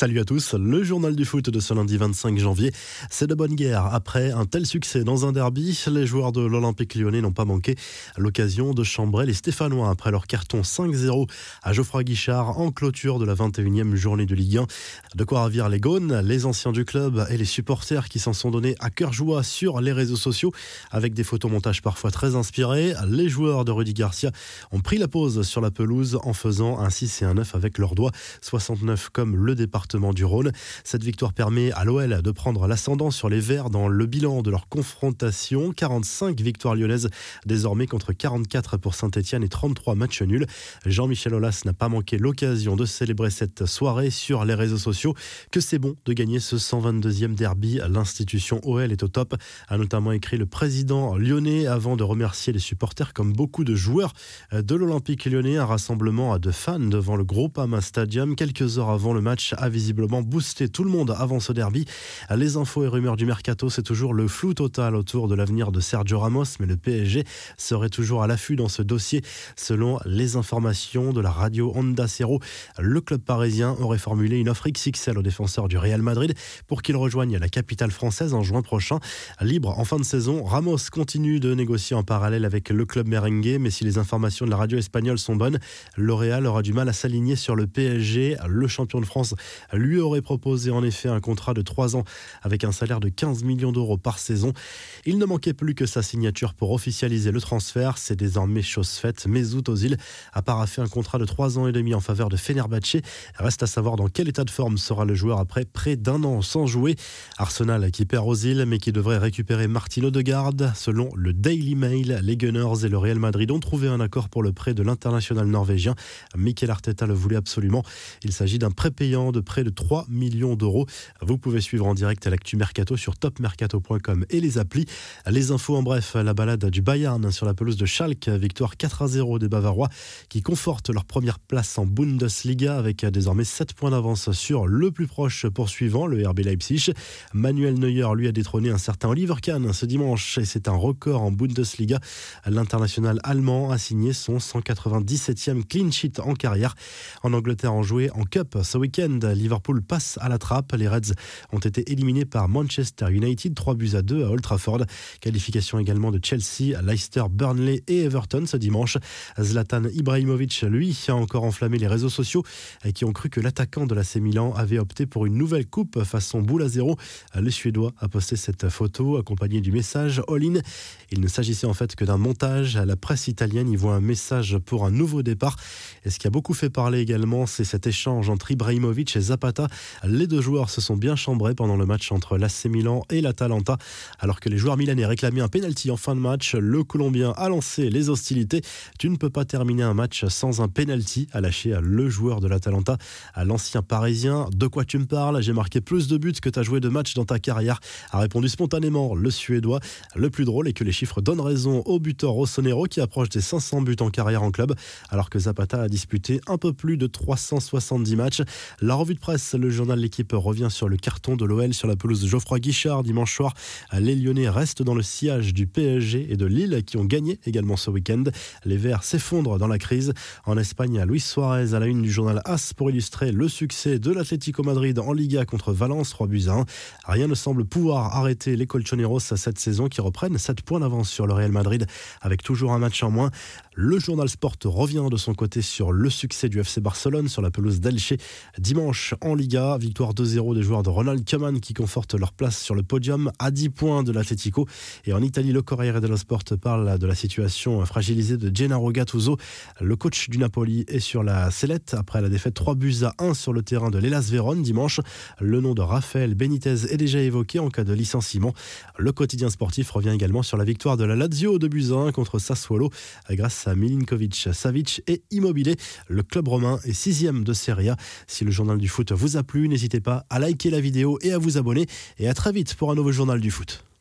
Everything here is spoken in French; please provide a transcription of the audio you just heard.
Salut à tous, le journal du foot de ce lundi 25 janvier. C'est de bonne guerre. Après un tel succès dans un derby, les joueurs de l'Olympique lyonnais n'ont pas manqué l'occasion de chambrer les Stéphanois après leur carton 5-0 à Geoffroy Guichard en clôture de la 21e journée de Ligue 1. De quoi ravir les Gaunes, les anciens du club et les supporters qui s'en sont donnés à cœur joie sur les réseaux sociaux avec des photomontages parfois très inspirés. Les joueurs de Rudy Garcia ont pris la pause sur la pelouse en faisant un 6 et un 9 avec leurs doigts, 69 comme le départ du Rhône. Cette victoire permet à l'OL de prendre l'ascendant sur les Verts dans le bilan de leur confrontation. 45 victoires lyonnaises désormais contre 44 pour Saint-Etienne et 33 matchs nuls. Jean-Michel Aulas n'a pas manqué l'occasion de célébrer cette soirée sur les réseaux sociaux. Que c'est bon de gagner ce 122e derby. L'institution OL est au top, a notamment écrit le président lyonnais avant de remercier les supporters comme beaucoup de joueurs de l'Olympique lyonnais. Un rassemblement de fans devant le Groupama Stadium quelques heures avant le match a visiblement boosté tout le monde avant ce derby. Les infos et rumeurs du mercato, c'est toujours le flou total autour de l'avenir de Sergio Ramos, mais le PSG serait toujours à l'affût dans ce dossier. Selon les informations de la radio Honda Cero, le club parisien aurait formulé une offre XXL au défenseur du Real Madrid pour qu'il rejoigne la capitale française en juin prochain. Libre en fin de saison, Ramos continue de négocier en parallèle avec le club merengue, mais si les informations de la radio espagnole sont bonnes, le Real aura du mal à s'aligner sur le PSG. Le champion de France lui aurait proposé en effet un contrat de 3 ans avec un salaire de 15 millions d'euros par saison. Il ne manquait plus que sa signature pour officialiser le transfert. C'est désormais chose faite. Mesut Ozil a paraffé un contrat de 3 ans et demi en faveur de Fenerbahçe. Reste à savoir dans quel état de forme sera le joueur après près d'un an sans jouer. Arsenal qui perd Ozil mais qui devrait récupérer Martin Odegaard. Selon le Daily Mail, les Gunners et le Real Madrid ont trouvé un accord pour le prêt de l'international norvégien. Mikel Arteta le voulait absolument. Il s'agit d'un prépayant de près de 3 millions d'euros. Vous pouvez suivre en direct l'actu Mercato sur topmercato.com et les applis. Les infos en bref, la balade du Bayern sur la pelouse de Schalke, victoire 4 à 0 des Bavarois qui confortent leur première place en Bundesliga avec désormais 7 points d'avance sur le plus proche poursuivant, le RB Leipzig. Manuel Neuer lui a détrôné un certain Oliver Kahn ce dimanche et c'est un record en Bundesliga. L'international allemand a signé son 197e clean sheet en carrière. En Angleterre, en joué en Cup ce week-end. Liverpool passe à la trappe. Les Reds ont été éliminés par Manchester United, 3 buts à 2 à Old Trafford. Qualification également de Chelsea, Leicester, Burnley et Everton ce dimanche. Zlatan Ibrahimovic, lui, a encore enflammé les réseaux sociaux qui ont cru que l'attaquant de la C Milan avait opté pour une nouvelle coupe façon boule à zéro. Le Suédois a posté cette photo accompagnée du message All-in. Il ne s'agissait en fait que d'un montage. La presse italienne y voit un message pour un nouveau départ. Et ce qui a beaucoup fait parler également, c'est cet échange entre Ibrahimovic et Zapata. Les deux joueurs se sont bien chambrés pendant le match entre l'AC Milan et l'Atalanta. Alors que les joueurs milanais réclamaient un penalty en fin de match, le Colombien a lancé les hostilités. Tu ne peux pas terminer un match sans un penalty, a lâché le joueur de l'Atalanta à l'ancien parisien. De quoi tu me parles? J'ai marqué plus de buts que tu as joué de matchs dans ta carrière, a répondu spontanément le Suédois. Le plus drôle est que les chiffres donnent raison au buteur Rossonero qui approche des 500 buts en carrière en club, alors que Zapata a disputé un peu plus de 370 matchs. La revue de le journal L'équipe revient sur le carton de l'OL sur la pelouse Geoffroy Guichard dimanche soir. Les Lyonnais restent dans le sillage du PSG et de Lille qui ont gagné également ce week-end. Les Verts s'effondrent dans la crise. En Espagne, Luis Suarez à la une du journal AS pour illustrer le succès de l'Atlético Madrid en Liga contre Valence, 3 buts à 1. Rien ne semble pouvoir arrêter les Colchoneros cette saison qui reprennent 7 points d'avance sur le Real Madrid avec toujours un match en moins. Le journal Sport revient de son côté sur le succès du FC Barcelone sur la pelouse d'Elche dimanche en Liga. Victoire 2-0 des joueurs de Ronald Koeman qui confortent leur place sur le podium à 10 points de l'Atletico. Et en Italie, le Corriere dello Sport parle de la situation fragilisée de Gennaro Gattuso. Le coach du Napoli est sur la sellette après la défaite 3 buts à 1 sur le terrain de l'Elas Vérone dimanche. Le nom de Rafael Benitez est déjà évoqué en cas de licenciement. Le quotidien sportif revient également sur la victoire de la Lazio de 1 contre Sassuolo grâce Milinkovic, Savic et Immobilier. Le club romain est sixième de Serie A. Si le journal du foot vous a plu, n'hésitez pas à liker la vidéo et à vous abonner. Et à très vite pour un nouveau journal du foot.